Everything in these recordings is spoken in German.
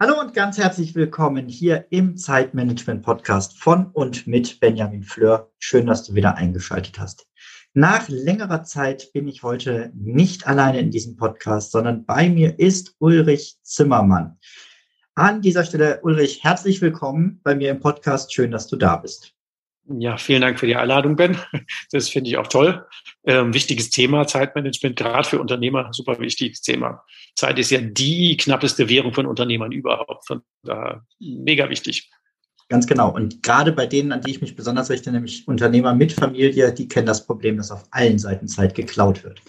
Hallo und ganz herzlich willkommen hier im Zeitmanagement Podcast von und mit Benjamin Fleur. Schön, dass du wieder eingeschaltet hast. Nach längerer Zeit bin ich heute nicht alleine in diesem Podcast, sondern bei mir ist Ulrich Zimmermann. An dieser Stelle, Ulrich, herzlich willkommen bei mir im Podcast. Schön, dass du da bist. Ja, vielen Dank für die Einladung, Ben. Das finde ich auch toll. Ähm, wichtiges Thema, Zeitmanagement, gerade für Unternehmer, super wichtiges Thema. Zeit ist ja die knappeste Währung von Unternehmern überhaupt. Von da mega wichtig. Ganz genau. Und gerade bei denen, an die ich mich besonders richte, nämlich Unternehmer mit Familie, die kennen das Problem, dass auf allen Seiten Zeit geklaut wird.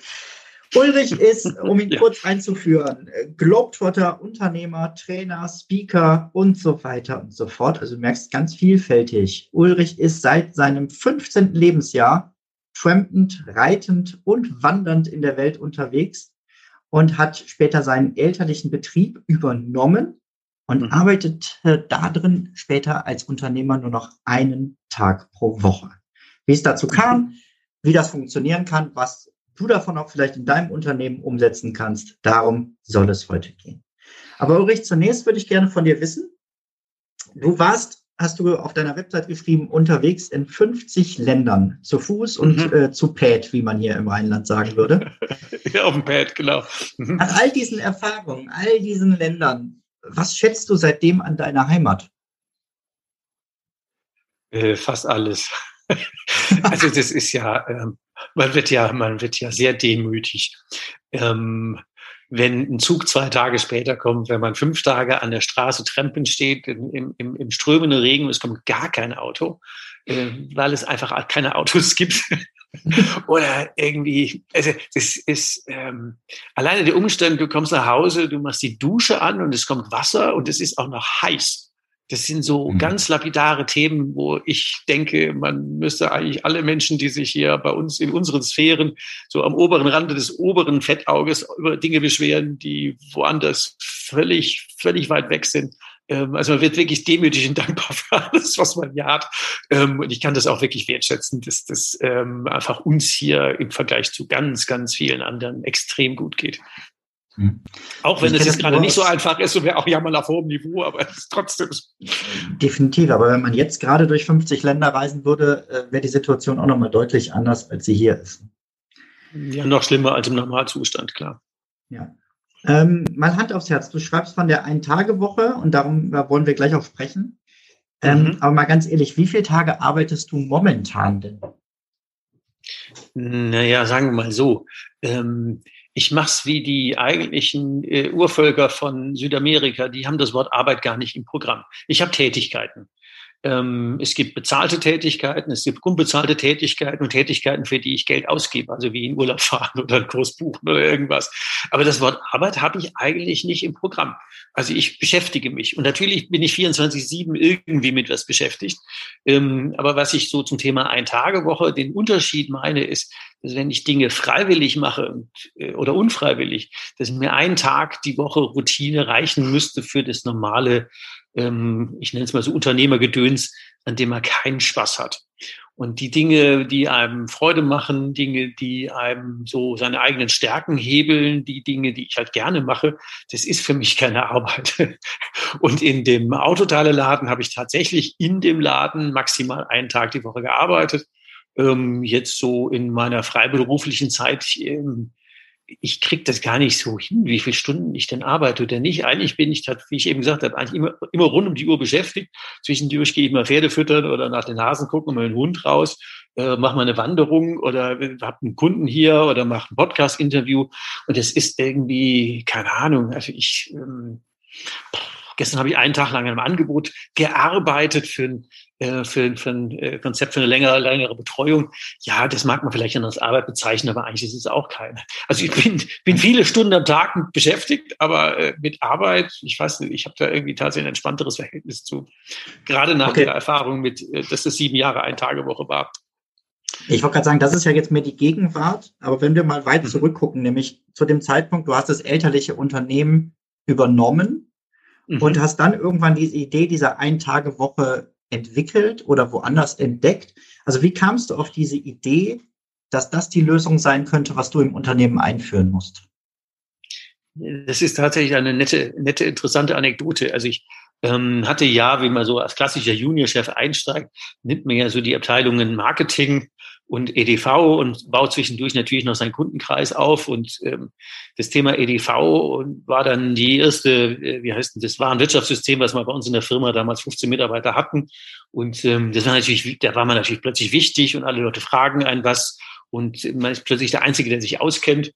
Ulrich ist, um ihn ja. kurz einzuführen, Globetrotter, Unternehmer, Trainer, Speaker und so weiter und so fort. Also du merkst ganz vielfältig. Ulrich ist seit seinem 15. Lebensjahr trampend, reitend und wandernd in der Welt unterwegs und hat später seinen elterlichen Betrieb übernommen und mhm. arbeitet da drin später als Unternehmer nur noch einen Tag pro Woche. Wie es dazu kam, wie das funktionieren kann, was du davon auch vielleicht in deinem Unternehmen umsetzen kannst, darum soll es heute gehen. Aber Ulrich, zunächst würde ich gerne von dir wissen, du warst, hast du auf deiner Website geschrieben, unterwegs in 50 Ländern zu Fuß und mhm. äh, zu Pad, wie man hier im Rheinland sagen würde. ja, auf dem Pad, genau. Mhm. Nach all diesen Erfahrungen, all diesen Ländern, was schätzt du seitdem an deiner Heimat? Äh, fast alles. also das ist ja, ähm, man wird ja, man wird ja sehr demütig. Ähm, wenn ein Zug zwei Tage später kommt, wenn man fünf Tage an der Straße Trempen steht, im, im, im strömenden Regen, es kommt gar kein Auto, äh, weil es einfach keine Autos gibt. Oder irgendwie, also das ist ähm, alleine der Umstand, du kommst nach Hause, du machst die Dusche an und es kommt Wasser und es ist auch noch heiß. Das sind so mhm. ganz lapidare Themen, wo ich denke, man müsste eigentlich alle Menschen, die sich hier bei uns in unseren Sphären so am oberen Rande des oberen Fettauges über Dinge beschweren, die woanders völlig, völlig weit weg sind. Ähm, also man wird wirklich demütig und dankbar für alles, was man hier hat. Ähm, und ich kann das auch wirklich wertschätzen, dass das ähm, einfach uns hier im Vergleich zu ganz, ganz vielen anderen extrem gut geht. Hm. Auch wenn es jetzt gerade nicht so einfach ist und wir auch jammern auf hohem Niveau, aber es ist trotzdem. Definitiv, aber wenn man jetzt gerade durch 50 Länder reisen würde, äh, wäre die Situation auch nochmal deutlich anders, als sie hier ist. Ja, noch schlimmer als im Normalzustand, klar. Ja. Ähm, mal Hand aufs Herz, du schreibst von der Ein-Tage-Woche und darum da wollen wir gleich auch sprechen. Ähm, mhm. Aber mal ganz ehrlich, wie viele Tage arbeitest du momentan denn? Naja, sagen wir mal so. Ähm, ich mache es wie die eigentlichen äh, Urvölker von Südamerika, die haben das Wort Arbeit gar nicht im Programm. Ich habe Tätigkeiten. Ähm, es gibt bezahlte Tätigkeiten, es gibt unbezahlte Tätigkeiten und Tätigkeiten, für die ich Geld ausgebe, also wie in Urlaub fahren oder einen Kurs buchen oder irgendwas. Aber das Wort Arbeit habe ich eigentlich nicht im Programm. Also ich beschäftige mich. Und natürlich bin ich 24-7 irgendwie mit was beschäftigt. Ähm, aber was ich so zum Thema Ein-Tage-Woche, den Unterschied meine, ist, dass wenn ich Dinge freiwillig mache äh, oder unfreiwillig, dass mir ein Tag die Woche Routine reichen müsste für das normale ähm, ich nenne es mal so Unternehmergedöns, an dem man keinen Spaß hat. Und die Dinge, die einem Freude machen, Dinge, die einem so seine eigenen Stärken hebeln, die Dinge, die ich halt gerne mache, das ist für mich keine Arbeit. Und in dem Autoteile-Laden habe ich tatsächlich in dem Laden maximal einen Tag die Woche gearbeitet. Ähm, jetzt so in meiner freiberuflichen Zeit ähm, ich kriege das gar nicht so hin, wie viele Stunden ich denn arbeite oder nicht. Eigentlich bin ich, wie ich eben gesagt habe, eigentlich immer, immer rund um die Uhr beschäftigt. Zwischendurch gehe ich mal Pferde füttern oder nach den Hasen gucken, mal einen Hund raus, äh, mache mal eine Wanderung oder habe einen Kunden hier oder mache ein Podcast-Interview. Und es ist irgendwie, keine Ahnung, also ich... Ähm, Gestern habe ich einen Tag lang an einem Angebot gearbeitet für ein äh, für, für ein äh, Konzept für eine längere, längere Betreuung. Ja, das mag man vielleicht als Arbeit bezeichnen, aber eigentlich ist es auch keine. Also ich bin, bin viele Stunden am Tag beschäftigt, aber äh, mit Arbeit, ich weiß nicht, ich habe da irgendwie tatsächlich ein entspannteres Verhältnis zu. Gerade nach okay. der Erfahrung mit, dass es sieben Jahre ein Tagewoche war. Ich wollte gerade sagen, das ist ja jetzt mehr die Gegenwart, aber wenn wir mal weit mhm. zurückgucken, nämlich zu dem Zeitpunkt, du hast das elterliche Unternehmen übernommen mhm. und hast dann irgendwann diese Idee dieser Ein-Tage-Woche entwickelt oder woanders entdeckt. Also wie kamst du auf diese Idee, dass das die Lösung sein könnte, was du im Unternehmen einführen musst? Das ist tatsächlich eine nette, nette, interessante Anekdote. Also ich ähm, hatte ja, wie man so als klassischer Juniorchef einsteigt, nimmt man ja so die Abteilungen Marketing, und EDV und baut zwischendurch natürlich noch seinen Kundenkreis auf. Und ähm, das Thema EDV war dann die erste, äh, wie heißt denn das, war ein Wirtschaftssystem, was wir bei uns in der Firma damals 15 Mitarbeiter hatten. Und ähm, das war natürlich, da war man natürlich plötzlich wichtig und alle Leute fragen einen was. Und man ist plötzlich der Einzige, der sich auskennt.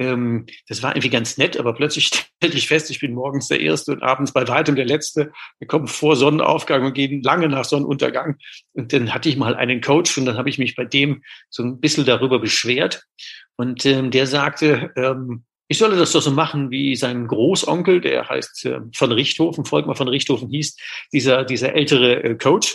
Ähm, das war irgendwie ganz nett, aber plötzlich stellte ich fest, ich bin morgens der Erste und abends bei weitem der Letzte. Wir kommen vor Sonnenaufgang und gehen lange nach Sonnenuntergang. Und dann hatte ich mal einen Coach und dann habe ich mich bei dem so ein bisschen darüber beschwert. Und ähm, der sagte, ähm, ich solle das doch so machen wie sein Großonkel, der heißt äh, von Richthofen, Volkmar von Richthofen hieß, dieser, dieser ältere äh, Coach,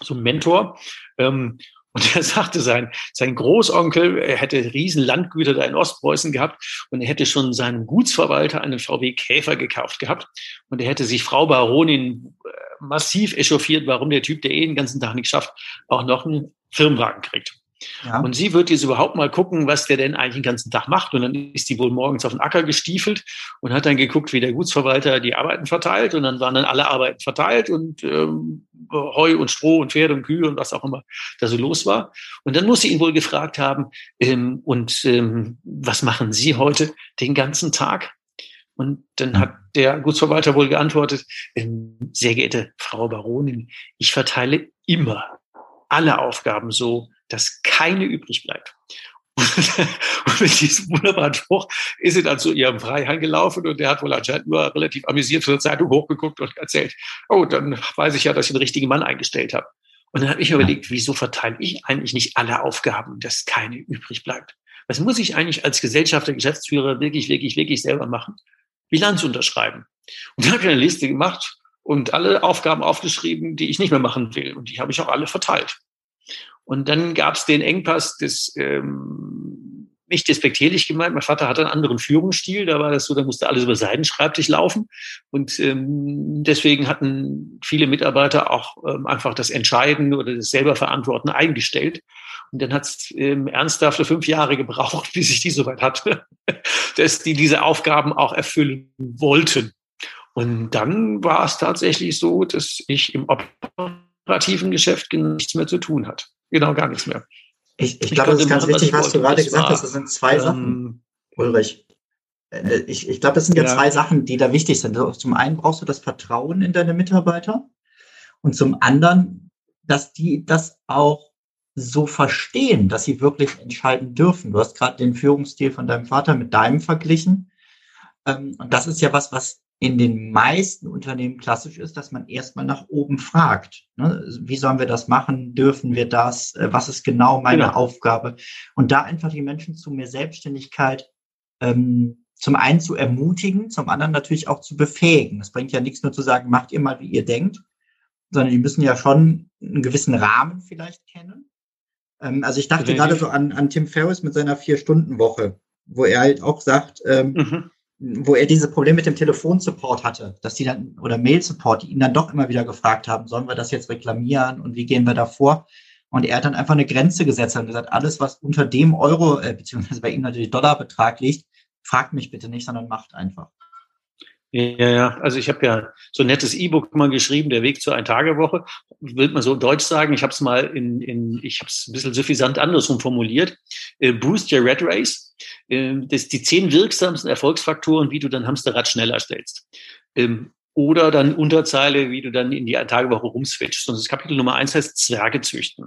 so ein Mentor. Ähm, und er sagte, sein, sein Großonkel, er hätte riesen Landgüter da in Ostpreußen gehabt und er hätte schon seinem Gutsverwalter einen VW Käfer gekauft gehabt. Und er hätte sich Frau Baronin äh, massiv echauffiert, warum der Typ, der eh den ganzen Tag nicht schafft, auch noch einen Firmenwagen kriegt. Ja. Und sie wird jetzt überhaupt mal gucken, was der denn eigentlich den ganzen Tag macht. Und dann ist sie wohl morgens auf den Acker gestiefelt und hat dann geguckt, wie der Gutsverwalter die Arbeiten verteilt. Und dann waren dann alle Arbeiten verteilt und ähm, Heu und Stroh und Pferde und Kühe und was auch immer da so los war. Und dann muss sie ihn wohl gefragt haben, ähm, und ähm, was machen Sie heute den ganzen Tag? Und dann hat der Gutsverwalter wohl geantwortet, ähm, sehr geehrte Frau Baronin, ich verteile immer alle Aufgaben so, dass keine übrig bleibt. Und mit diesem wunderbaren Spruch ist sie dann zu ihrem Freiherrn gelaufen und der hat wohl anscheinend nur relativ amüsiert zur Zeitung hochgeguckt und erzählt, oh, dann weiß ich ja, dass ich den richtigen Mann eingestellt habe. Und dann habe ich mir überlegt, wieso verteile ich eigentlich nicht alle Aufgaben, dass keine übrig bleibt? Was muss ich eigentlich als Gesellschafter, Geschäftsführer wirklich, wirklich, wirklich selber machen? Bilanz unterschreiben. Und dann habe ich eine Liste gemacht und alle Aufgaben aufgeschrieben, die ich nicht mehr machen will. Und die habe ich auch alle verteilt. Und dann gab es den Engpass des ähm, nicht despektierlich gemeint. Mein Vater hatte einen anderen Führungsstil. Da war das so, da musste alles über Seidenschreibtisch laufen. Und ähm, deswegen hatten viele Mitarbeiter auch ähm, einfach das Entscheiden oder das selber Verantworten eingestellt. Und dann hat es ähm, ernsthafte fünf Jahre gebraucht, bis ich die soweit hatte, dass die diese Aufgaben auch erfüllen wollten. Und dann war es tatsächlich so, dass ich im operativen Geschäft nichts mehr zu tun hatte genau gar nichts mehr. Ich, ich, ich glaube, das ist ganz wichtig, was, du gerade gesagt war, hast. Das sind zwei ähm, Sachen, Ulrich. Äh, ich, ich glaube, das sind ja, ja, zwei Sachen, die da wichtig sind. Zum einen brauchst du das Vertrauen in deine Mitarbeiter und zum anderen, dass die das auch so verstehen, dass sie wirklich entscheiden dürfen. Du hast gerade den Führungsstil von deinem Vater mit deinem verglichen. Ähm, und das ist ja was, was in den meisten Unternehmen klassisch ist, dass man erstmal nach oben fragt. Ne? Wie sollen wir das machen? Dürfen wir das? Äh, was ist genau meine genau. Aufgabe? Und da einfach die Menschen zu mehr Selbstständigkeit ähm, zum einen zu ermutigen, zum anderen natürlich auch zu befähigen. Es bringt ja nichts nur zu sagen, macht ihr mal, wie ihr denkt, sondern die müssen ja schon einen gewissen Rahmen vielleicht kennen. Ähm, also ich dachte gerade so an, an Tim Ferriss mit seiner Vier-Stunden-Woche, wo er halt auch sagt, ähm, mhm wo er diese Probleme mit dem Telefonsupport hatte, dass die dann, oder Mail-Support, die ihn dann doch immer wieder gefragt haben, sollen wir das jetzt reklamieren und wie gehen wir da vor? Und er hat dann einfach eine Grenze gesetzt und gesagt, alles, was unter dem Euro, äh, beziehungsweise bei ihm natürlich Dollarbetrag liegt, fragt mich bitte nicht, sondern macht einfach. Ja, ja, also ich habe ja so ein nettes E-Book mal geschrieben, der Weg zur Ein-Tage-Woche. Will man so Deutsch sagen, ich habe es mal in, in ich habe es ein bisschen suffisant andersrum formuliert. Äh, Boost your Red Race. Äh, das die zehn wirksamsten Erfolgsfaktoren, wie du dein Hamsterrad schneller stellst. Ähm, oder dann Unterzeile, wie du dann in die Ein-Tage-Woche rumswitchst. Und das Kapitel Nummer eins heißt Zwerge züchten.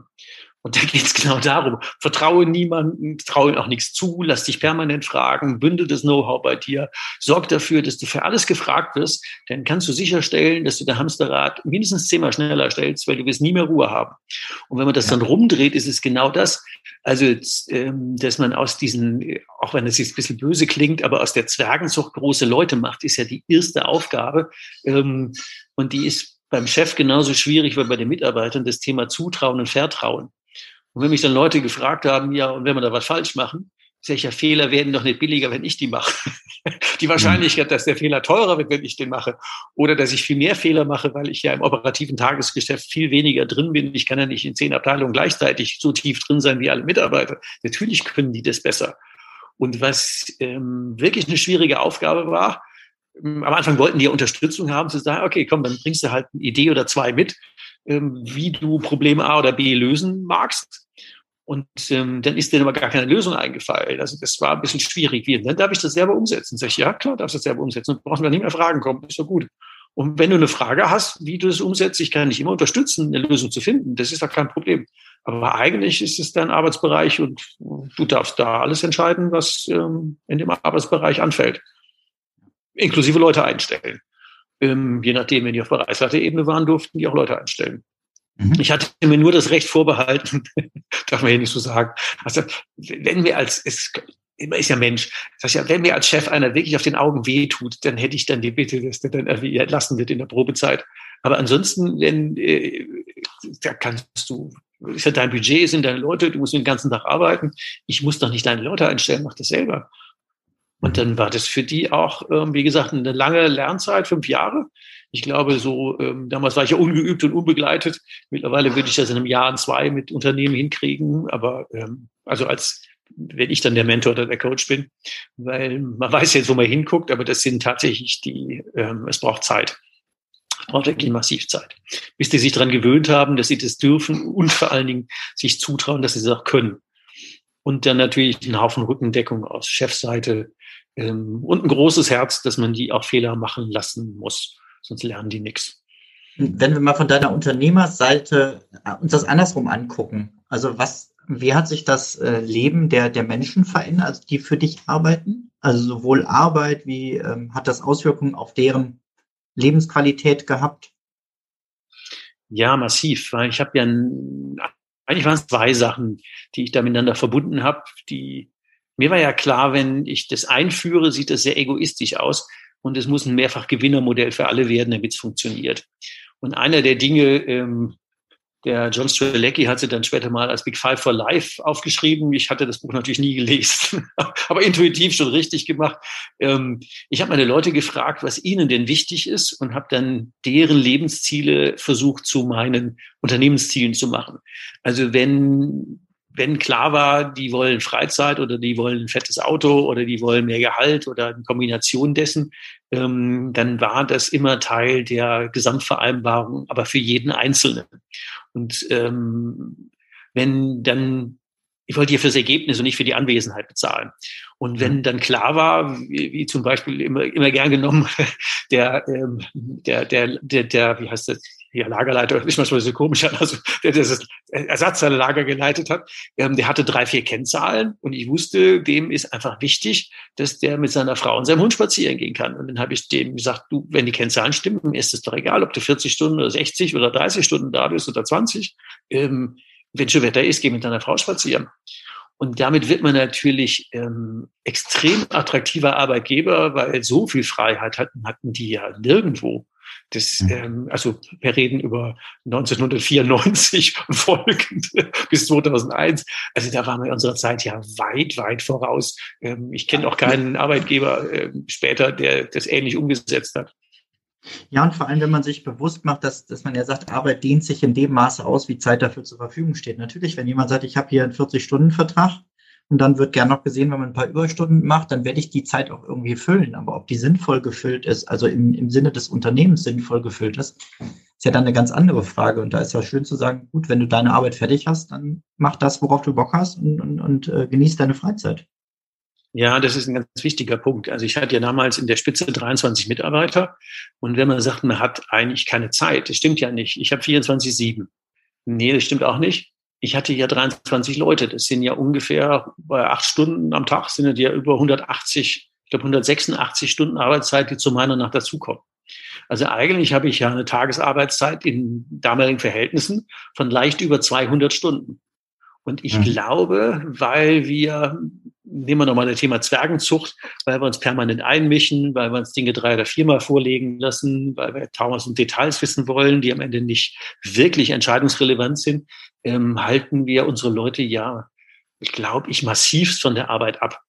Und da geht es genau darum, vertraue niemandem, traue auch nichts zu, lass dich permanent fragen, bündel das Know-how bei dir, sorg dafür, dass du für alles gefragt wirst, dann kannst du sicherstellen, dass du der Hamsterrad mindestens zehnmal schneller stellst, weil du wirst nie mehr Ruhe haben. Und wenn man das dann rumdreht, ist es genau das. Also, ähm, dass man aus diesen, auch wenn es jetzt ein bisschen böse klingt, aber aus der Zwergenzucht große Leute macht, ist ja die erste Aufgabe. Ähm, und die ist beim Chef genauso schwierig wie bei den Mitarbeitern, das Thema Zutrauen und Vertrauen. Und wenn mich dann Leute gefragt haben, ja, und wenn wir da was falsch machen, solcher Fehler werden doch nicht billiger, wenn ich die mache. die Wahrscheinlichkeit, dass der Fehler teurer wird, wenn ich den mache, oder dass ich viel mehr Fehler mache, weil ich ja im operativen Tagesgeschäft viel weniger drin bin. Ich kann ja nicht in zehn Abteilungen gleichzeitig so tief drin sein wie alle Mitarbeiter. Natürlich können die das besser. Und was ähm, wirklich eine schwierige Aufgabe war, ähm, am Anfang wollten die ja Unterstützung haben, zu sagen, okay, komm, dann bringst du halt eine Idee oder zwei mit, ähm, wie du Probleme A oder B lösen magst. Und ähm, dann ist denen aber gar keine Lösung eingefallen. Also das war ein bisschen schwierig. Wie, dann darf ich das selber umsetzen. Sag ich, ja klar, darfst du das selber umsetzen. Und brauchen wir nicht mehr Fragen kommen. Ist doch gut. Und wenn du eine Frage hast, wie du das umsetzt, ich kann dich immer unterstützen, eine Lösung zu finden. Das ist doch kein Problem. Aber eigentlich ist es dein Arbeitsbereich und du darfst da alles entscheiden, was ähm, in dem Arbeitsbereich anfällt. Inklusive Leute einstellen. Ähm, je nachdem, wenn die auf Bereichsleiterebene waren, durften die auch Leute einstellen. Mhm. Ich hatte mir nur das Recht vorbehalten, darf man hier nicht so sagen. Also, wenn wir als, es immer ist ja Mensch, das heißt ja, wenn mir als Chef einer wirklich auf den Augen wehtut, dann hätte ich dann die Bitte, dass der dann irgendwie entlassen wird in der Probezeit. Aber ansonsten, wenn, äh, da kannst du, ist ja dein Budget, sind deine Leute, du musst den ganzen Tag arbeiten. Ich muss doch nicht deine Leute einstellen, mach das selber. Und dann war das für die auch, ähm, wie gesagt, eine lange Lernzeit, fünf Jahre. Ich glaube, so ähm, damals war ich ja ungeübt und unbegleitet. Mittlerweile würde ich das in einem Jahr, in zwei mit Unternehmen hinkriegen. Aber ähm, also als wenn ich dann der Mentor oder der Coach bin, weil man weiß jetzt, wo man hinguckt, aber das sind tatsächlich die, ähm, es braucht Zeit. Es braucht wirklich massiv Zeit, bis die sich daran gewöhnt haben, dass sie das dürfen und vor allen Dingen sich zutrauen, dass sie es auch können. Und dann natürlich einen Haufen Rückendeckung aus Chefseite, ähm, und ein großes Herz, dass man die auch Fehler machen lassen muss, sonst lernen die nichts. Wenn wir mal von deiner Unternehmerseite äh, uns das andersrum angucken, also was, wie hat sich das äh, Leben der, der Menschen verändert, also die für dich arbeiten? Also sowohl Arbeit wie ähm, hat das Auswirkungen auf deren Lebensqualität gehabt? Ja, massiv, weil ich habe ja eigentlich waren es zwei Sachen, die ich da miteinander verbunden habe, die mir war ja klar, wenn ich das einführe, sieht das sehr egoistisch aus und es muss ein Mehrfach-Gewinnermodell für alle werden, damit es funktioniert. Und einer der Dinge, ähm, der John Strelecki hat sie dann später mal als Big Five for Life aufgeschrieben. Ich hatte das Buch natürlich nie gelesen, aber intuitiv schon richtig gemacht. Ähm, ich habe meine Leute gefragt, was ihnen denn wichtig ist und habe dann deren Lebensziele versucht zu meinen Unternehmenszielen zu machen. Also wenn wenn klar war, die wollen Freizeit oder die wollen ein fettes Auto oder die wollen mehr Gehalt oder eine Kombination dessen, ähm, dann war das immer Teil der Gesamtvereinbarung, aber für jeden Einzelnen. Und ähm, wenn dann, ich wollte hier fürs Ergebnis und nicht für die Anwesenheit bezahlen. Und wenn mhm. dann klar war, wie, wie zum Beispiel immer, immer gern genommen, der, ähm, der, der, der, der, wie heißt das, ja, Lagerleiter, ist manchmal so komisch also der, das Ersatzteillager geleitet hat, ähm, der hatte drei, vier Kennzahlen und ich wusste, dem ist einfach wichtig, dass der mit seiner Frau und seinem Hund spazieren gehen kann. Und dann habe ich dem gesagt, du, wenn die Kennzahlen stimmen, ist es doch egal, ob du 40 Stunden oder 60 oder 30 Stunden da bist oder 20. Ähm, wenn schon Wetter ist, geh mit deiner Frau spazieren. Und damit wird man natürlich ähm, extrem attraktiver Arbeitgeber, weil so viel Freiheit hatten, hatten die ja nirgendwo. Das, mhm. ähm, also wir reden über 1994 und folgende bis 2001. Also da waren wir in unserer Zeit ja weit, weit voraus. Ähm, ich kenne auch keinen Arbeitgeber äh, später, der das ähnlich umgesetzt hat. Ja, und vor allem, wenn man sich bewusst macht, dass, dass man ja sagt, Arbeit dehnt sich in dem Maße aus, wie Zeit dafür zur Verfügung steht. Natürlich, wenn jemand sagt, ich habe hier einen 40-Stunden-Vertrag, und dann wird gern noch gesehen, wenn man ein paar Überstunden macht, dann werde ich die Zeit auch irgendwie füllen. Aber ob die sinnvoll gefüllt ist, also im, im Sinne des Unternehmens sinnvoll gefüllt ist, ist ja dann eine ganz andere Frage. Und da ist ja schön zu sagen, gut, wenn du deine Arbeit fertig hast, dann mach das, worauf du Bock hast und, und, und äh, genieß deine Freizeit. Ja, das ist ein ganz wichtiger Punkt. Also ich hatte ja damals in der Spitze 23 Mitarbeiter. Und wenn man sagt, man hat eigentlich keine Zeit, das stimmt ja nicht. Ich habe 24-7. Nee, das stimmt auch nicht Ich hatte ja 23 Leute. Das sind ja ungefähr bei acht Stunden am Tag sind ja über 180, ich glaube 186 Stunden Arbeitszeit, die zu meiner Nacht dazukommen. Also eigentlich habe ich ja eine Tagesarbeitszeit in damaligen Verhältnissen von leicht über 200 Stunden. Und ich mhm. glaube, weil wir, nehmen wir nochmal das Thema Zwergenzucht, weil wir uns permanent einmischen, weil wir uns Dinge drei oder viermal vorlegen lassen, weil wir tausend Details wissen wollen, die am Ende nicht wirklich entscheidungsrelevant sind, ähm, halten wir unsere Leute ja, ich glaube ich, massivst von der Arbeit ab.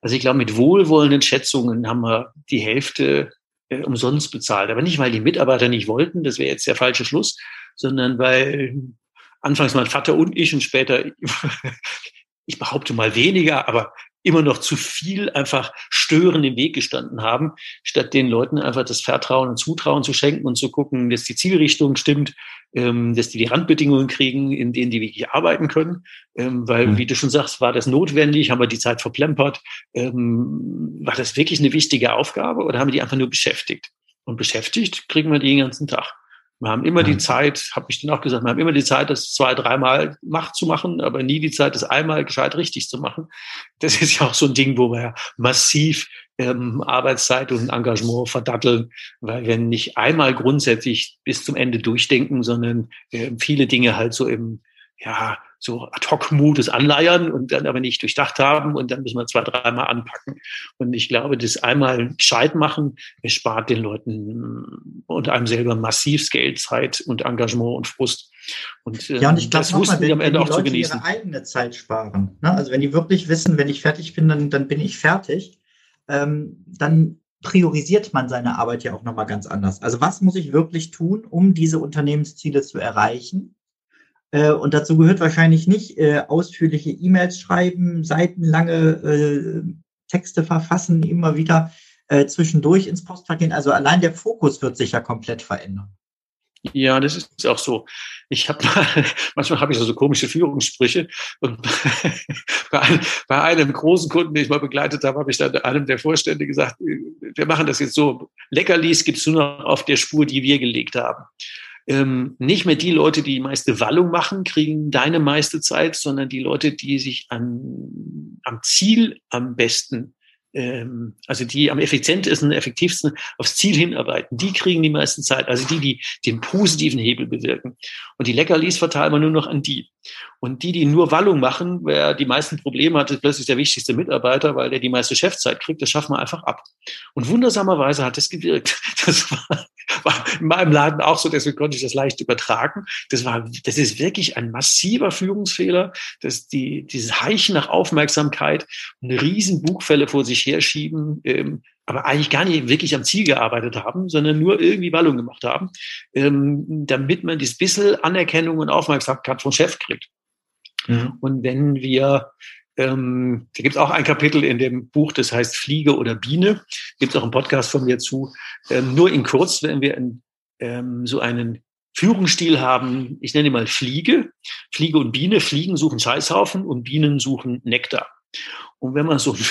Also ich glaube, mit wohlwollenden Schätzungen haben wir die Hälfte äh, umsonst bezahlt. Aber nicht, weil die Mitarbeiter nicht wollten, das wäre jetzt der falsche Schluss, sondern weil anfangs mein Vater und ich und später, ich behaupte mal weniger, aber immer noch zu viel einfach stören im Weg gestanden haben, statt den Leuten einfach das Vertrauen und Zutrauen zu schenken und zu gucken, dass die Zielrichtung stimmt, ähm, dass die die Randbedingungen kriegen, in denen die wirklich arbeiten können. Ähm, weil, mhm. wie du schon sagst, war das notwendig, haben wir die Zeit verplempert, ähm, war das wirklich eine wichtige Aufgabe oder haben wir die einfach nur beschäftigt? Und beschäftigt kriegen wir die den ganzen Tag. Wir haben immer die Zeit, habe ich dann auch gesagt, wir haben immer die Zeit, das zwei, dreimal macht zu machen, aber nie die Zeit, das einmal gescheit richtig zu machen. Das ist ja auch so ein Ding, wo wir massiv ähm, Arbeitszeit und Engagement verdatteln, weil wir nicht einmal grundsätzlich bis zum Ende durchdenken, sondern äh, viele Dinge halt so im, ja, so Ad-Hoc-Modus anleiern und dann aber nicht durchdacht haben und dann müssen wir zwei, dreimal anpacken. Und ich glaube, das einmal gescheit machen, es spart den Leuten und einem selber massiv Geld, Zeit und Engagement und Frust. Und, äh, ja, und ich glaube, das wussten die am Ende auch Leute zu genießen. ihre eigene Zeit sparen. Ne? Also wenn die wirklich wissen, wenn ich fertig bin, dann, dann bin ich fertig, ähm, dann priorisiert man seine Arbeit ja auch nochmal ganz anders. Also was muss ich wirklich tun, um diese Unternehmensziele zu erreichen? Äh, und dazu gehört wahrscheinlich nicht äh, ausführliche E-Mails schreiben, seitenlange äh, Texte verfassen, immer wieder äh, zwischendurch ins Postfach gehen. Also allein der Fokus wird sich ja komplett verändern. Ja, das ist auch so. Ich habe manchmal habe ich so, so komische Führungssprüche und bei, einem, bei einem großen Kunden, den ich mal begleitet habe, habe ich dann einem der Vorstände gesagt: Wir machen das jetzt so. Leckerlis gibt's nur noch auf der Spur, die wir gelegt haben ähm, nicht mehr die Leute, die die meiste Wallung machen, kriegen deine meiste Zeit, sondern die Leute, die sich an, am Ziel am besten ähm, also die am effizientesten, effektivsten aufs Ziel hinarbeiten, die kriegen die meisten Zeit. Also die, die den positiven Hebel bewirken. Und die Leckerlis verteilen wir nur noch an die. Und die, die nur Wallung machen, wer die meisten Probleme hat, ist plötzlich der wichtigste Mitarbeiter, weil der die meiste Chefzeit kriegt, das schaffen wir einfach ab. Und wundersamerweise hat es gewirkt. Das war, war in meinem Laden auch so, deswegen konnte ich das leicht übertragen. Das war, das ist wirklich ein massiver Führungsfehler, dass die, dieses Heichen nach Aufmerksamkeit, eine riesen Bugfälle vor sich herschieben, ähm, aber eigentlich gar nicht wirklich am Ziel gearbeitet haben, sondern nur irgendwie Ballung gemacht haben, ähm, damit man dieses bisschen Anerkennung und Aufmerksamkeit vom Chef kriegt. Mhm. Und wenn wir ähm, da gibt es auch ein Kapitel in dem Buch, das heißt Fliege oder Biene. Gibt es auch einen Podcast von mir zu. Ähm, nur in kurz, wenn wir in, ähm, so einen Führungsstil haben, ich nenne ihn mal Fliege. Fliege und Biene. Fliegen suchen Scheißhaufen und Bienen suchen Nektar. Und wenn man so einen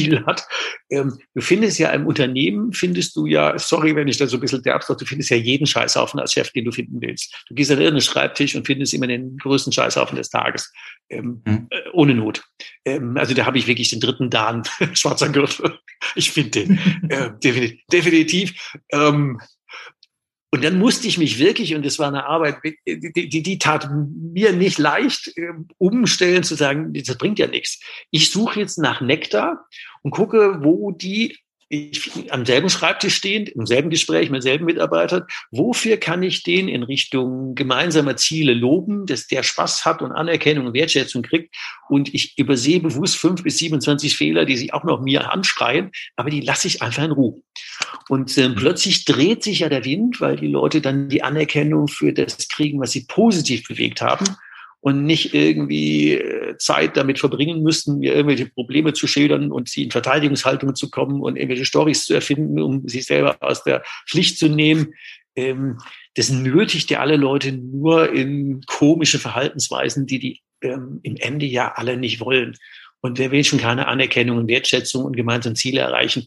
Fliegenstil hat, ähm, du findest ja im Unternehmen, findest du ja, sorry, wenn ich da so ein bisschen derbst, du findest ja jeden Scheißhaufen als Chef, den du finden willst. Du gehst an irgendeinen Schreibtisch und findest immer den größten Scheißhaufen des Tages. Ähm, mhm. äh, ohne Not. Ähm, also da habe ich wirklich den dritten Dan, schwarzer Gürtel. Ich finde den äh, definitiv. definitiv ähm, und dann musste ich mich wirklich, und das war eine Arbeit, die, die, die tat mir nicht leicht, ähm, umstellen zu sagen, das bringt ja nichts. Ich suche jetzt nach Nektar und gucke, wo die ich, am selben Schreibtisch stehend, im selben Gespräch mit selben Mitarbeitern, wofür kann ich den in Richtung gemeinsamer Ziele loben, dass der Spaß hat und Anerkennung und Wertschätzung kriegt? Und ich übersehe bewusst fünf bis 27 Fehler, die sich auch noch mir anschreien, aber die lasse ich einfach in Ruhe. Und äh, plötzlich dreht sich ja der Wind, weil die Leute dann die Anerkennung für das kriegen, was sie positiv bewegt haben und nicht irgendwie äh, Zeit damit verbringen müssten, mir irgendwelche Probleme zu schildern und sie in Verteidigungshaltung zu kommen und irgendwelche Stories zu erfinden, um sich selber aus der Pflicht zu nehmen. Ähm, das nötigt ja alle Leute nur in komische Verhaltensweisen, die die ähm, im Ende ja alle nicht wollen. Und wer will schon keine Anerkennung und Wertschätzung und gemeinsame Ziele erreichen?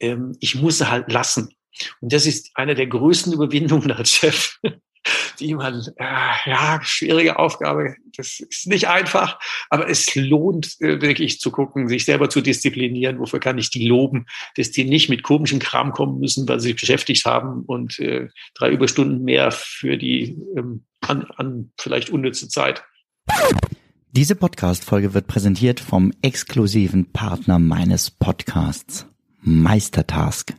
Ähm, ich muss sie halt lassen. Und das ist eine der größten Überwindungen als Chef, die man, äh, ja, schwierige Aufgabe. Das ist nicht einfach, aber es lohnt äh, wirklich zu gucken, sich selber zu disziplinieren. Wofür kann ich die loben, dass die nicht mit komischem Kram kommen müssen, weil sie sich beschäftigt haben und äh, drei Überstunden mehr für die ähm, an, an vielleicht unnütze Zeit. Diese Podcast-Folge wird präsentiert vom exklusiven Partner meines Podcasts, Meistertask.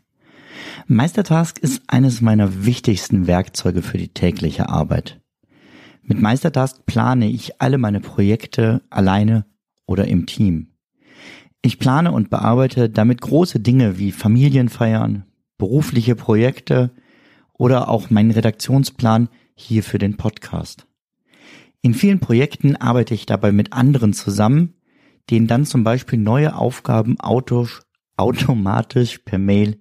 Meistertask ist eines meiner wichtigsten Werkzeuge für die tägliche Arbeit. Mit Meistertask plane ich alle meine Projekte alleine oder im Team. Ich plane und bearbeite damit große Dinge wie Familienfeiern, berufliche Projekte oder auch meinen Redaktionsplan hier für den Podcast. In vielen Projekten arbeite ich dabei mit anderen zusammen, denen dann zum Beispiel neue Aufgaben automatisch per Mail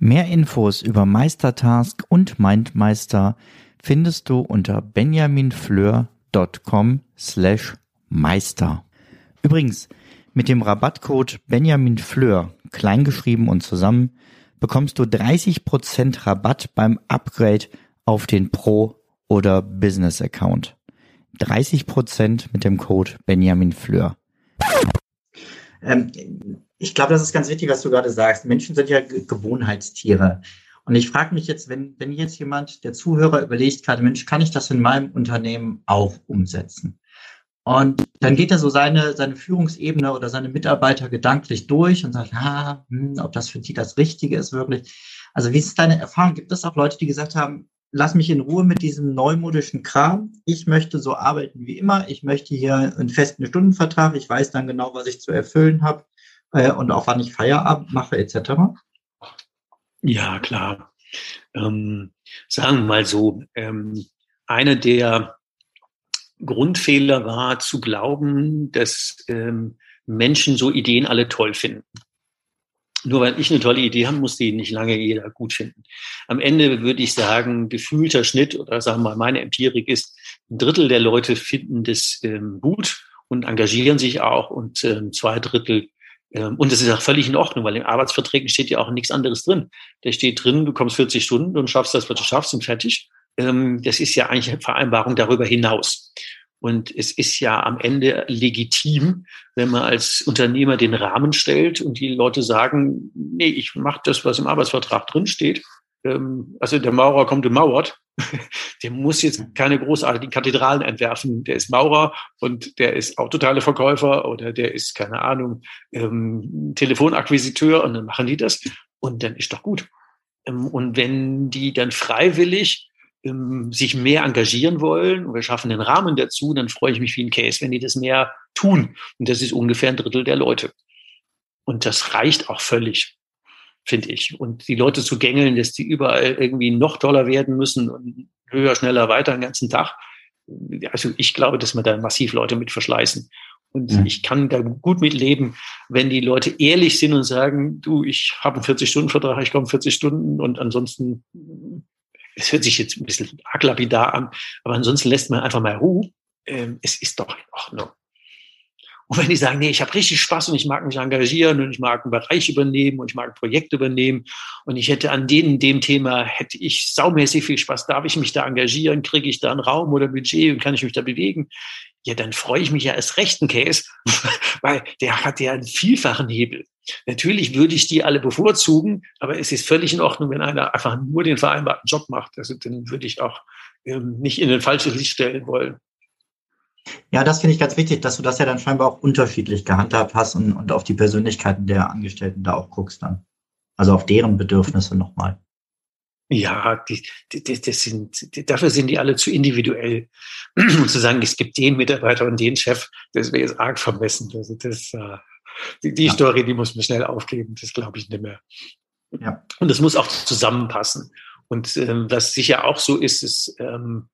Mehr Infos über Meistertask und Mindmeister findest du unter benjaminfleur.com slash meister. Übrigens, mit dem Rabattcode benjaminfleur, kleingeschrieben und zusammen, bekommst du 30% Rabatt beim Upgrade auf den Pro- oder Business-Account. 30% mit dem Code benjaminfleur. Ähm, ich glaube, das ist ganz wichtig, was du gerade sagst. Menschen sind ja Gewohnheitstiere. Und ich frage mich jetzt, wenn, wenn jetzt jemand, der Zuhörer überlegt gerade, Mensch, kann ich das in meinem Unternehmen auch umsetzen? Und dann geht er so seine, seine Führungsebene oder seine Mitarbeiter gedanklich durch und sagt, ah, hm, ob das für die das Richtige ist wirklich. Also wie ist deine Erfahrung? Gibt es auch Leute, die gesagt haben, lass mich in Ruhe mit diesem neumodischen Kram. Ich möchte so arbeiten wie immer. Ich möchte hier einen festen Stundenvertrag. Ich weiß dann genau, was ich zu erfüllen habe äh, und auch wann ich Feierabend mache etc. Ja, klar. Ähm, sagen wir mal so, ähm, eine der Grundfehler war zu glauben, dass ähm, Menschen so Ideen alle toll finden nur weil ich eine tolle Idee habe, muss die nicht lange jeder gut finden. Am Ende würde ich sagen, gefühlter Schnitt oder sagen wir mal, meine Empirik ist, ein Drittel der Leute finden das ähm, gut und engagieren sich auch und ähm, zwei Drittel und das ist auch völlig in Ordnung, weil in Arbeitsverträgen steht ja auch nichts anderes drin. Da steht drin, du kommst 40 Stunden und schaffst das, was du schaffst und fertig. Ähm, das ist ja eigentlich eine Vereinbarung darüber hinaus. Und es ist ja am Ende legitim, wenn man als Unternehmer den Rahmen stellt und die Leute sagen, nee, ich mache das, was im Arbeitsvertrag drinsteht. Ähm, also der Maurer kommt und mauert. Der muss jetzt keine großartigen Kathedralen entwerfen. Der ist Maurer und der ist autotale Verkäufer oder der ist, keine Ahnung, ähm, Telefonakquisiteur und dann machen die das und dann ist doch gut. Ähm, und wenn die dann freiwillig ähm, sich mehr engagieren wollen und wir schaffen den Rahmen dazu, dann freue ich mich wie ein Case, wenn die das mehr tun. Und das ist ungefähr ein Drittel der Leute. Und das reicht auch völlig, finde ich. Und die Leute zu gängeln, dass die überall irgendwie noch toller werden müssen und höher, schneller, weiter den ganzen Tag. Also ich glaube, dass man da massiv Leute mit verschleißen. Und mhm. ich kann da gut mit leben, wenn die Leute ehrlich sind und sagen, du, ich habe einen 40-Stunden-Vertrag, ich komme 40 Stunden und ansonsten es hört sich jetzt ein bisschen arg lapidar an, aber ansonsten lässt man einfach mal Ruhe. Ähm, es ist doch in Ordnung. Und wenn die sagen, nee, ich habe richtig Spaß und ich mag mich engagieren und ich mag einen Bereich übernehmen und ich mag ein Projekt übernehmen und ich hätte an dem, dem Thema, hätte ich saumäßig viel Spaß, darf ich mich da engagieren, kriege ich da einen Raum oder Budget und kann ich mich da bewegen? Ja, dann freue ich mich ja erst recht einen Case, weil der hat ja einen vielfachen Hebel. Natürlich würde ich die alle bevorzugen, aber es ist völlig in Ordnung, wenn einer einfach nur den vereinbarten Job macht. Also dann würde ich auch ähm, nicht in den falschen Licht stellen wollen. Ja, das finde ich ganz wichtig, dass du das ja dann scheinbar auch unterschiedlich gehandhabt hast und, und auf die Persönlichkeiten der Angestellten da auch guckst dann. Also auf deren Bedürfnisse nochmal. Ja, die, die, das sind, die, dafür sind die alle zu individuell. Und zu sagen, es gibt den Mitarbeiter und den Chef, das wäre jetzt arg vermessen. Also das, äh, die, die ja. Story, die muss man schnell aufgeben, das glaube ich nicht mehr. Ja. Und das muss auch zusammenpassen. Und ähm, was sicher auch so ist, ist, ähm,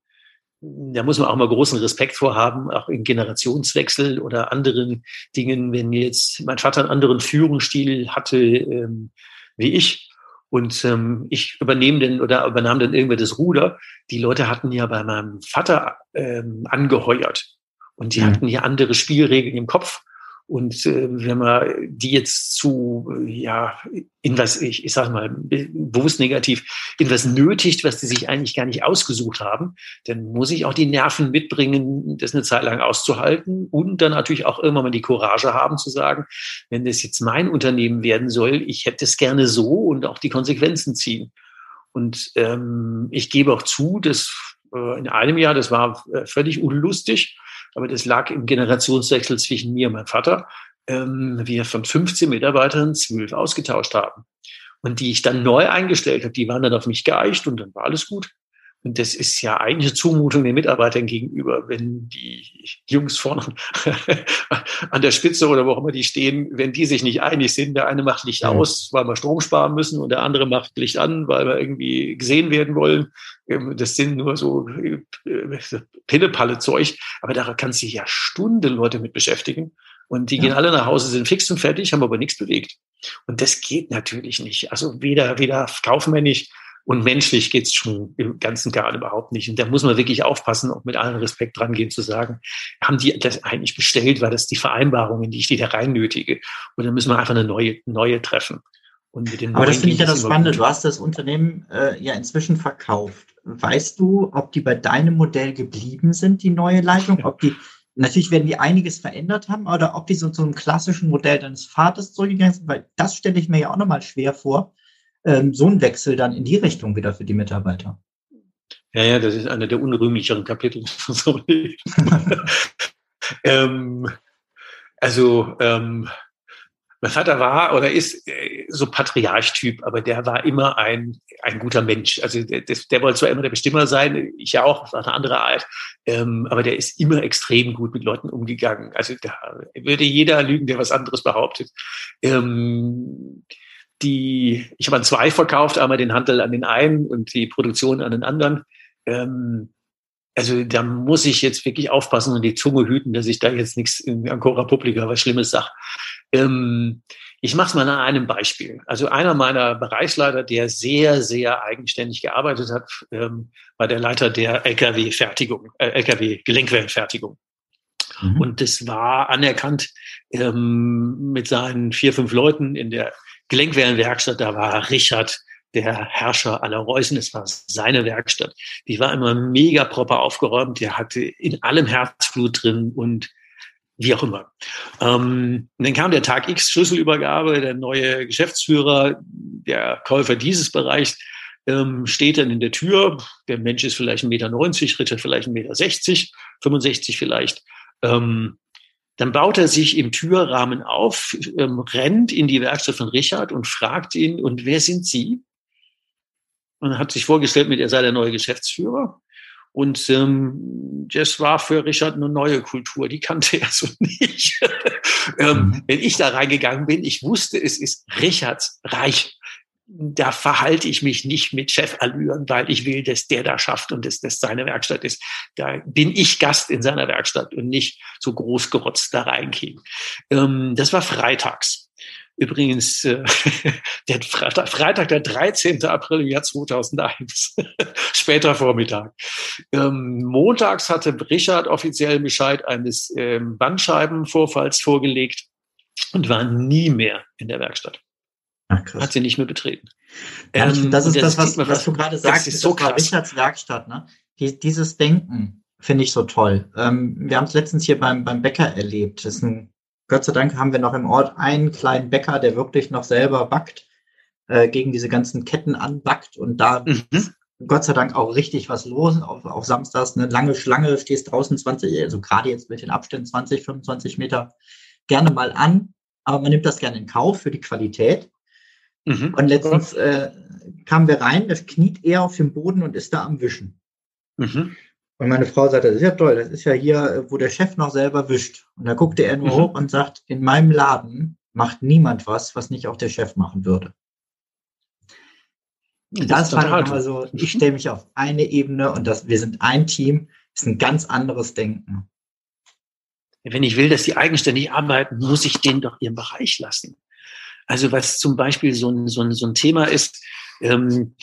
da muss man auch mal großen Respekt vorhaben, auch in Generationswechsel oder anderen Dingen. Wenn jetzt mein Vater einen anderen Führungsstil hatte ähm, wie ich und ähm, ich übernehme den oder übernahm dann irgendwer das Ruder. Die Leute hatten ja bei meinem Vater ähm, angeheuert und die mhm. hatten ja andere Spielregeln im Kopf. Und äh, wenn man die jetzt zu, ja, in was, ich, ich sage mal, bewusst negativ, in was nötigt, was die sich eigentlich gar nicht ausgesucht haben, dann muss ich auch die Nerven mitbringen, das eine Zeit lang auszuhalten und dann natürlich auch irgendwann mal die Courage haben zu sagen, wenn das jetzt mein Unternehmen werden soll, ich hätte es gerne so und auch die Konsequenzen ziehen. Und ähm, ich gebe auch zu, dass äh, in einem Jahr, das war äh, völlig unlustig, aber das lag im Generationswechsel zwischen mir und meinem Vater, ähm, wir von 15 Mitarbeitern zwölf ausgetauscht haben. Und die ich dann neu eingestellt habe, die waren dann auf mich geeicht und dann war alles gut. Und das ist ja eigentlich eine Zumutung den Mitarbeitern gegenüber, wenn die Jungs vorne an der Spitze oder wo auch immer die stehen, wenn die sich nicht einig sind, der eine macht Licht aus, weil wir Strom sparen müssen und der andere macht Licht an, weil wir irgendwie gesehen werden wollen. Ähm, das sind nur so äh, Pillepalle-Zeug, aber da kannst du ja Stunden Leute mit beschäftigen. Und die ja. gehen alle nach Hause, sind fix und fertig, haben aber nichts bewegt. Und das geht natürlich nicht. Also weder, weder kaufmännisch und menschlich geht's schon im ganzen Garn überhaupt nicht. Und da muss man wirklich aufpassen, auch mit allem Respekt dran gehen, zu sagen, haben die das eigentlich bestellt, weil das die Vereinbarungen, die ich die da rein nötige. Und dann müssen wir einfach eine neue, neue treffen. Und mit den Aber das finde ich ja das Spannende. Du hast das Unternehmen äh, ja inzwischen verkauft. Weißt du, ob die bei deinem Modell geblieben sind, die neue Leitung? Ob die, natürlich werden die einiges verändert haben, oder ob die so zu einem klassischen Modell deines Vaters zurückgegangen sind, weil das stelle ich mir ja auch nochmal schwer vor ähm, so ein Wechsel dann in die Richtung wieder für die Mitarbeiter. Ja, ja, das ist einer der unrühmlicheren Kapitel von so Leben. ähm, also ähm, mein Vater war oder ist äh, so Patriarchtyp, aber der war immer ein, ein guter Mensch. Also der, der wollte zwar immer der Bestimmer sein, ich ja auch, auf eine andere Art, ähm, aber der ist immer extrem gut mit Leuten umgegangen. Also da würde jeder lügen, der was anderes behauptet. Ähm, die, ich habe an zwei verkauft, einmal den Handel an den einen und die Produktion an den anderen. Ähm, also da muss ich jetzt wirklich aufpassen und die Zunge hüten, dass ich da jetzt nichts in Ancora Publica was Schlimmes sage. Ähm, ich mache es mal an einem Beispiel. Also einer meiner Bereichsleiter, der sehr, sehr eigenständig gearbeitet hat, ähm, war der Leiter der LKW-Fertigung, äh, LKW-Gelenkwellenfertigung. Mhm. Und das war anerkannt ähm, mit seinen vier, fünf Leuten in der Gelenkwellenwerkstatt, da war Richard, der Herrscher aller Reusen. Es war seine Werkstatt. Die war immer mega proper aufgeräumt. Der hatte in allem Herzblut drin und wie auch immer. Ähm, dann kam der Tag X Schlüsselübergabe, der neue Geschäftsführer, der Käufer dieses Bereichs ähm, steht dann in der Tür. Der Mensch ist vielleicht 1,90 Meter, Richard vielleicht 1,60 Meter, 65 vielleicht. Ähm, dann baut er sich im Türrahmen auf, ähm, rennt in die Werkstatt von Richard und fragt ihn, und wer sind Sie? Und hat sich vorgestellt, mit er sei der neue Geschäftsführer. Und ähm, das war für Richard eine neue Kultur, die kannte er so nicht. ähm, mhm. Wenn ich da reingegangen bin, ich wusste, es ist Richards Reich da verhalte ich mich nicht mit Chefallüren, weil ich will, dass der da schafft und dass das seine Werkstatt ist. Da bin ich Gast in seiner Werkstatt und nicht so groß gerotzt da reingehen. Ähm, das war freitags. Übrigens, äh, der Freitag, Freitag, der 13. April im Jahr 2001, später Vormittag. Ähm, montags hatte Richard offiziell Bescheid eines ähm, Bandscheibenvorfalls vorgelegt und war nie mehr in der Werkstatt. Ach, hat sie nicht mehr betreten. Ja, ähm, das ist das, was, was, du gerade sagst. Das ist so krass. Richards Werkstatt, ne? Die, dieses Denken finde ich so toll. Ähm, wir haben es letztens hier beim, beim Bäcker erlebt. Das ist ein, Gott sei Dank haben wir noch im Ort einen kleinen Bäcker, der wirklich noch selber backt, äh, gegen diese ganzen Ketten anbackt und da mhm. Gott sei Dank auch richtig was los. Auf, auf Samstags eine lange Schlange, stehst draußen 20, also gerade jetzt mit den Abständen 20, 25 Meter gerne mal an. Aber man nimmt das gerne in Kauf für die Qualität. Mhm. Und letztens äh, kamen wir rein, das kniet eher auf dem Boden und ist da am Wischen. Mhm. Und meine Frau sagte, das ist ja toll, das ist ja hier, wo der Chef noch selber wischt. Und da guckte er nur mhm. hoch und sagt, in meinem Laden macht niemand was, was nicht auch der Chef machen würde. Das, das fand ich immer so, ich stelle mich auf eine Ebene und das, wir sind ein Team. ist ein ganz anderes Denken. Wenn ich will, dass die eigenständig arbeiten, muss ich denen doch ihren Bereich lassen. Also was zum Beispiel so ein, so ein, so ein Thema ist, ähm,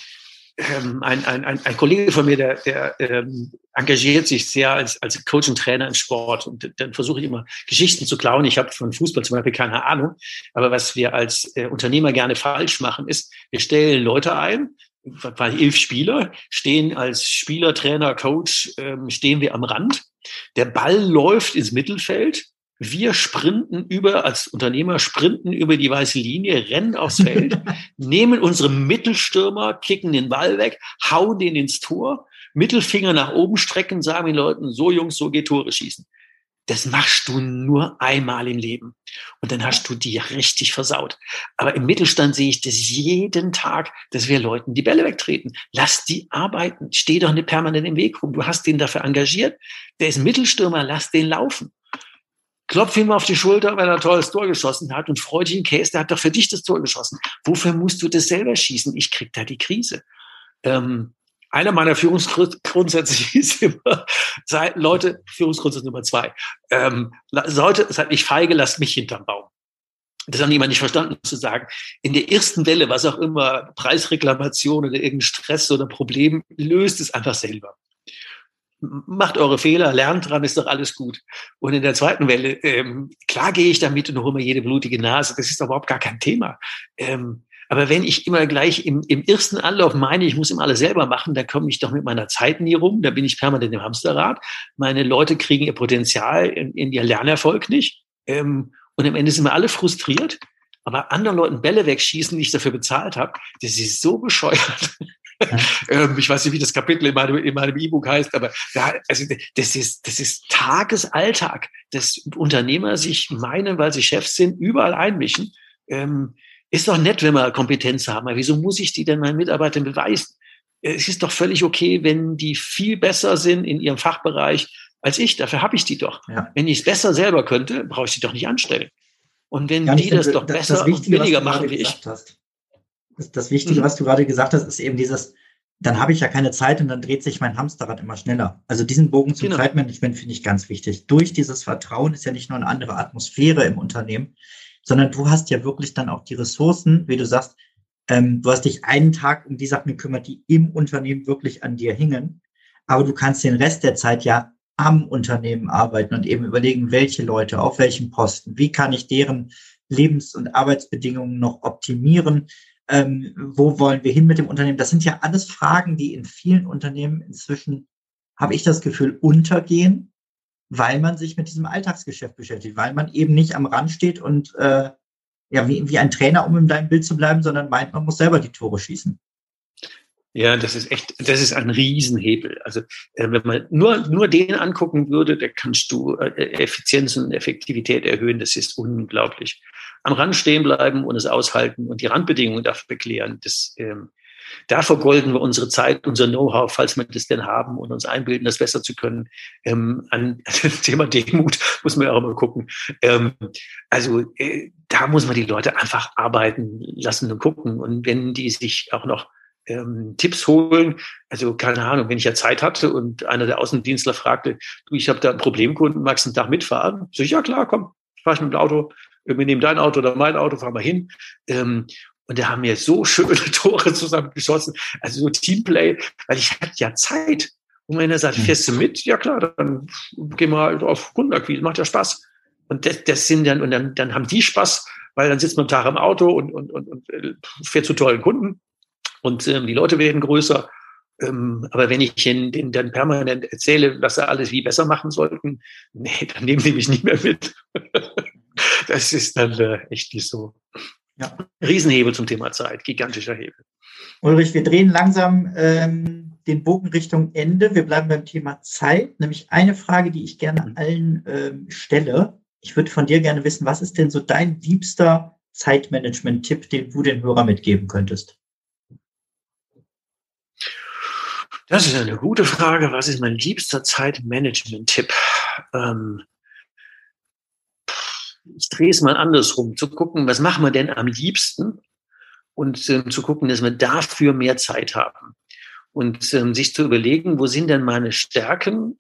ähm, ein, ein, ein, ein Kollege von mir, der, der ähm, engagiert sich sehr als, als Coach und Trainer im Sport. Und dann versuche ich immer Geschichten zu klauen. Ich habe von Fußball zum Beispiel keine Ahnung. Aber was wir als äh, Unternehmer gerne falsch machen, ist, wir stellen Leute ein, weil elf Spieler stehen als Spieler, Trainer, Coach, ähm, stehen wir am Rand. Der Ball läuft ins Mittelfeld wir sprinten über, als Unternehmer sprinten über die weiße Linie, rennen aufs Feld, nehmen unsere Mittelstürmer, kicken den Ball weg, hauen den ins Tor, Mittelfinger nach oben strecken, sagen den Leuten, so Jungs, so geht Tore schießen. Das machst du nur einmal im Leben. Und dann hast du die richtig versaut. Aber im Mittelstand sehe ich das jeden Tag, dass wir Leuten die Bälle wegtreten. Lass die arbeiten. Steh doch nicht permanent im Weg rum. Du hast den dafür engagiert. Der ist Mittelstürmer. Lass den laufen klopf ihm auf die Schulter, wenn er ein tolles Tor geschossen hat und freu dich in Case, der hat doch für dich das Tor geschossen. Wofür musst du das selber schießen? Ich krieg da die Krise. Ähm, einer meiner Führungsgrundsätze hieß immer, sei, Leute, Führungsgrundsatz Nummer zwei, ähm, sollte, seid nicht feige, lasst mich hinterm Baum. Das haben die immer nicht verstanden, zu sagen, in der ersten Welle, was auch immer, Preisreklamation oder irgendein Stress oder Problem, löst es einfach selber macht eure Fehler, lernt dran, ist doch alles gut. Und in der zweiten Welle, ähm, klar gehe ich damit und hole mir jede blutige Nase, das ist überhaupt gar kein Thema. Ähm, aber wenn ich immer gleich im, im ersten Anlauf meine, ich muss immer alles selber machen, dann komme ich doch mit meiner Zeit nie rum, da bin ich permanent im Hamsterrad. Meine Leute kriegen ihr Potenzial in, in ihr Lernerfolg nicht. Ähm, und am Ende sind wir alle frustriert. Aber anderen Leuten Bälle wegschießen, die ich dafür bezahlt habe, das ist so bescheuert. ähm, ich weiß nicht, wie das Kapitel in meinem in meinem E-Book heißt, aber ja, also das ist das ist Tagesalltag, dass Unternehmer sich meinen, weil sie Chefs sind, überall einmischen. Ähm, ist doch nett, wenn wir Kompetenz haben. Aber wieso muss ich die denn meinen Mitarbeitern beweisen? Es ist doch völlig okay, wenn die viel besser sind in ihrem Fachbereich als ich. Dafür habe ich die doch. Ja. Wenn ich es besser selber könnte, brauche ich die doch nicht anstellen. Und wenn ja, die das doch besser das und weniger machen wie ich. Hast. Das, das Wichtige, mhm. was du gerade gesagt hast, ist eben dieses, dann habe ich ja keine Zeit und dann dreht sich mein Hamsterrad immer schneller. Also diesen Bogen zum genau. Zeitmanagement finde ich ganz wichtig. Durch dieses Vertrauen ist ja nicht nur eine andere Atmosphäre im Unternehmen, sondern du hast ja wirklich dann auch die Ressourcen, wie du sagst, ähm, du hast dich einen Tag um die Sachen gekümmert, die im Unternehmen wirklich an dir hingen. Aber du kannst den Rest der Zeit ja am Unternehmen arbeiten und eben überlegen, welche Leute, auf welchen Posten, wie kann ich deren Lebens- und Arbeitsbedingungen noch optimieren, ähm, wo wollen wir hin mit dem Unternehmen? Das sind ja alles Fragen, die in vielen Unternehmen inzwischen, habe ich das Gefühl, untergehen, weil man sich mit diesem Alltagsgeschäft beschäftigt, weil man eben nicht am Rand steht und äh, ja, wie, wie ein Trainer, um in deinem Bild zu bleiben, sondern meint, man muss selber die Tore schießen. Ja, das ist echt, das ist ein Riesenhebel. Also äh, wenn man nur, nur den angucken würde, da kannst du äh, Effizienz und Effektivität erhöhen. Das ist unglaublich. Am Rand stehen bleiben und es aushalten und die Randbedingungen dafür klären. Das, ähm, da vergolden wir unsere Zeit, unser Know-how, falls wir das denn haben und uns einbilden, das besser zu können. Ähm, an, das Thema Demut muss man ja auch immer gucken. Ähm, also äh, da muss man die Leute einfach arbeiten lassen und gucken. Und wenn die sich auch noch ähm, Tipps holen. Also keine Ahnung, wenn ich ja Zeit hatte und einer der Außendienstler fragte, du, ich habe da einen Problemkunden, magst du einen Tag mitfahren? So, ja klar, komm, fahr ich mit dem Auto, wir nehmen dein Auto oder mein Auto, fahren wir hin. Ähm, und da haben wir so schöne Tore zusammengeschossen. Also so Teamplay, weil ich hatte ja Zeit. Und wenn er sagt, hm. fährst du mit? Ja klar, dann gehen wir halt auf Kundenakquise, macht ja Spaß. Und das, das sind dann, und dann, dann haben die Spaß, weil dann sitzt man am Tag im Auto und, und, und, und äh, fährt zu tollen Kunden und ähm, die Leute werden größer. Ähm, aber wenn ich ihnen, denen dann permanent erzähle, was sie alles wie besser machen sollten, nee, dann nehmen sie mich nicht mehr mit. das ist dann äh, echt nicht so. Ja. Riesenhebel zum Thema Zeit, gigantischer Hebel. Ulrich, wir drehen langsam ähm, den Bogen Richtung Ende. Wir bleiben beim Thema Zeit, nämlich eine Frage, die ich gerne mhm. allen ähm, stelle. Ich würde von dir gerne wissen, was ist denn so dein liebster Zeitmanagement-Tipp, den du den Hörer mitgeben könntest? Das ist eine gute Frage. Was ist mein liebster Zeitmanagement-Tipp? Ähm, ich drehe es mal andersrum, zu gucken, was machen wir denn am liebsten und äh, zu gucken, dass wir dafür mehr Zeit haben. und ähm, sich zu überlegen, wo sind denn meine Stärken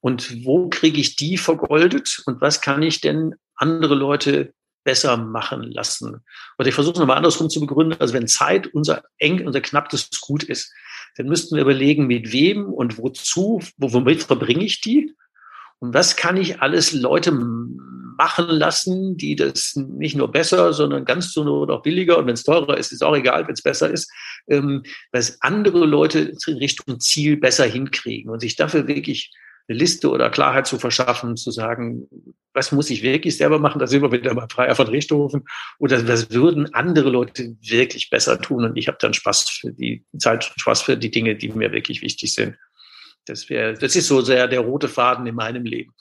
und wo kriege ich die vergoldet und was kann ich denn andere Leute besser machen lassen. Und ich versuche es nochmal andersrum zu begründen. Also wenn Zeit unser eng, unser knappes Gut ist, dann müssten wir überlegen, mit wem und wozu, womit verbringe ich die? Und was kann ich alles Leute machen lassen, die das nicht nur besser, sondern ganz zur Not auch billiger. Und wenn es teurer ist, ist auch egal, wenn es besser ist, ähm, was andere Leute in Richtung Ziel besser hinkriegen. Und sich dafür wirklich eine Liste oder Klarheit zu verschaffen, zu sagen, was muss ich wirklich selber machen, da sind wir wieder mal Freier von Richthofen, oder was würden andere Leute wirklich besser tun? Und ich habe dann Spaß für die Zeit, Spaß für die Dinge, die mir wirklich wichtig sind. Das wäre, das ist so sehr der rote Faden in meinem Leben.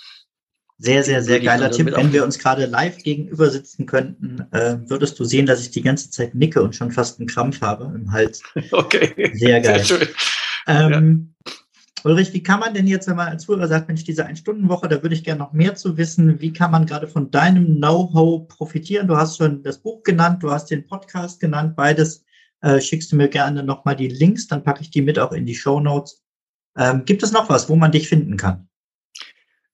Sehr, sehr, sehr geiler Tipp. Wenn wir uns gerade live gegenüber sitzen könnten, äh, würdest du sehen, dass ich die ganze Zeit nicke und schon fast einen Krampf habe im Hals. Okay. Sehr geil. Sehr schön. Ähm, ja. Ulrich, wie kann man denn jetzt, wenn man als Zuhörer sagt, Mensch, diese Ein-Stunden-Woche, da würde ich gerne noch mehr zu wissen, wie kann man gerade von deinem Know-how profitieren? Du hast schon das Buch genannt, du hast den Podcast genannt, beides äh, schickst du mir gerne nochmal die Links, dann packe ich die mit auch in die Show Notes. Ähm, gibt es noch was, wo man dich finden kann?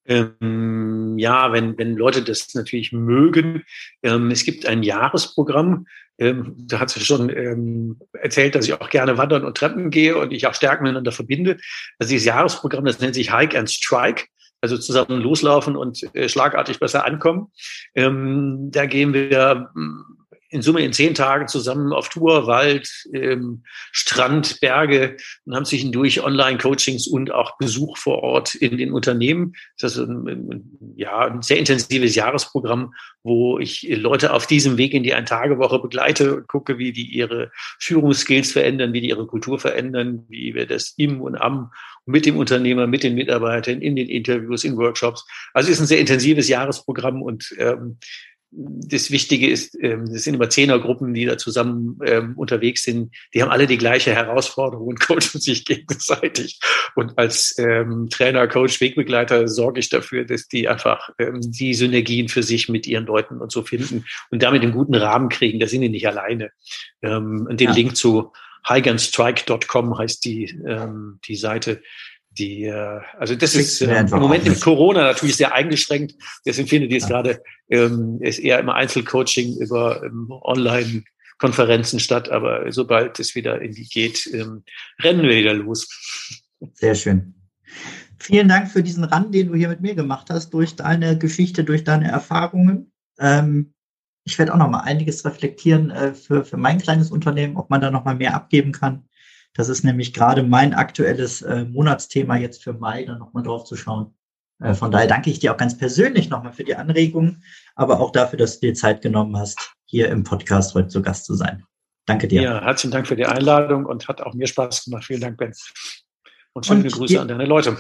Ähm, ja, wenn, wenn Leute das natürlich mögen. Ähm, es gibt ein Jahresprogramm. Ähm, da hat sie schon ähm, erzählt, dass ich auch gerne wandern und Treppen gehe und ich auch Stärken miteinander verbinde. Also dieses Jahresprogramm, das nennt sich Hike and Strike. Also zusammen loslaufen und äh, schlagartig besser ankommen. Ähm, da gehen wir in Summe in zehn Tagen zusammen auf Tour, Wald, ähm, Strand, Berge und haben zwischendurch Online-Coachings und auch Besuch vor Ort in den Unternehmen. Das ist ein, ein, ja, ein sehr intensives Jahresprogramm, wo ich Leute auf diesem Weg in die Ein-Tage-Woche begleite und gucke, wie die ihre Führungsskills verändern, wie die ihre Kultur verändern, wie wir das im und am mit dem Unternehmer, mit den Mitarbeitern, in den Interviews, in Workshops. Also es ist ein sehr intensives Jahresprogramm und ähm, das Wichtige ist, ähm, das sind immer Zehnergruppen, die da zusammen ähm, unterwegs sind. Die haben alle die gleiche Herausforderung und coachen sich gegenseitig. Und als ähm, Trainer, Coach, Wegbegleiter sorge ich dafür, dass die einfach ähm, die Synergien für sich mit ihren Leuten und so finden und damit einen guten Rahmen kriegen. Da sind die nicht alleine. Ähm, und den ja. Link zu highgunstrike.com heißt die, ähm, die Seite die, äh, also das ist äh, im Moment im Corona natürlich sehr eingeschränkt. Deswegen findet jetzt ja. gerade ähm, ist eher immer Einzelcoaching über ähm, Online-Konferenzen statt. Aber sobald es wieder in die geht, ähm, rennen wir wieder los. Sehr schön. Vielen Dank für diesen Run, den du hier mit mir gemacht hast, durch deine Geschichte, durch deine Erfahrungen. Ähm, ich werde auch noch mal einiges reflektieren äh, für, für mein kleines Unternehmen, ob man da noch mal mehr abgeben kann. Das ist nämlich gerade mein aktuelles äh, Monatsthema jetzt für Mai, da nochmal drauf zu schauen. Äh, von daher danke ich dir auch ganz persönlich nochmal für die Anregung, aber auch dafür, dass du dir Zeit genommen hast, hier im Podcast heute zu Gast zu sein. Danke dir. Ja, herzlichen Dank für die Einladung und hat auch mir Spaß gemacht. Vielen Dank, Ben. Und schöne und Grüße an deine Leute.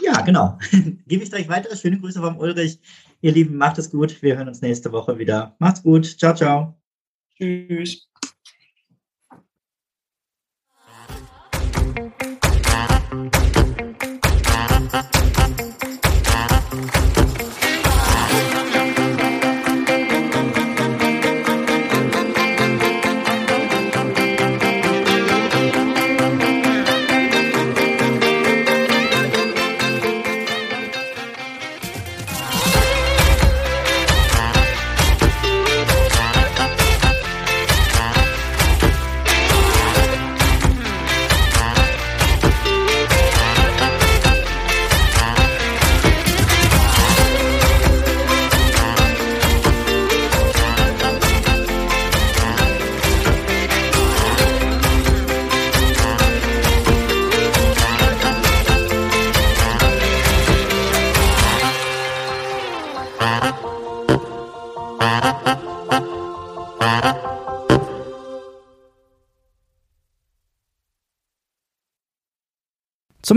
Ja, genau. Gebe ich gleich weitere schöne Grüße vom Ulrich. Ihr Lieben, macht es gut. Wir hören uns nächste Woche wieder. Macht's gut. Ciao, ciao. Tschüss.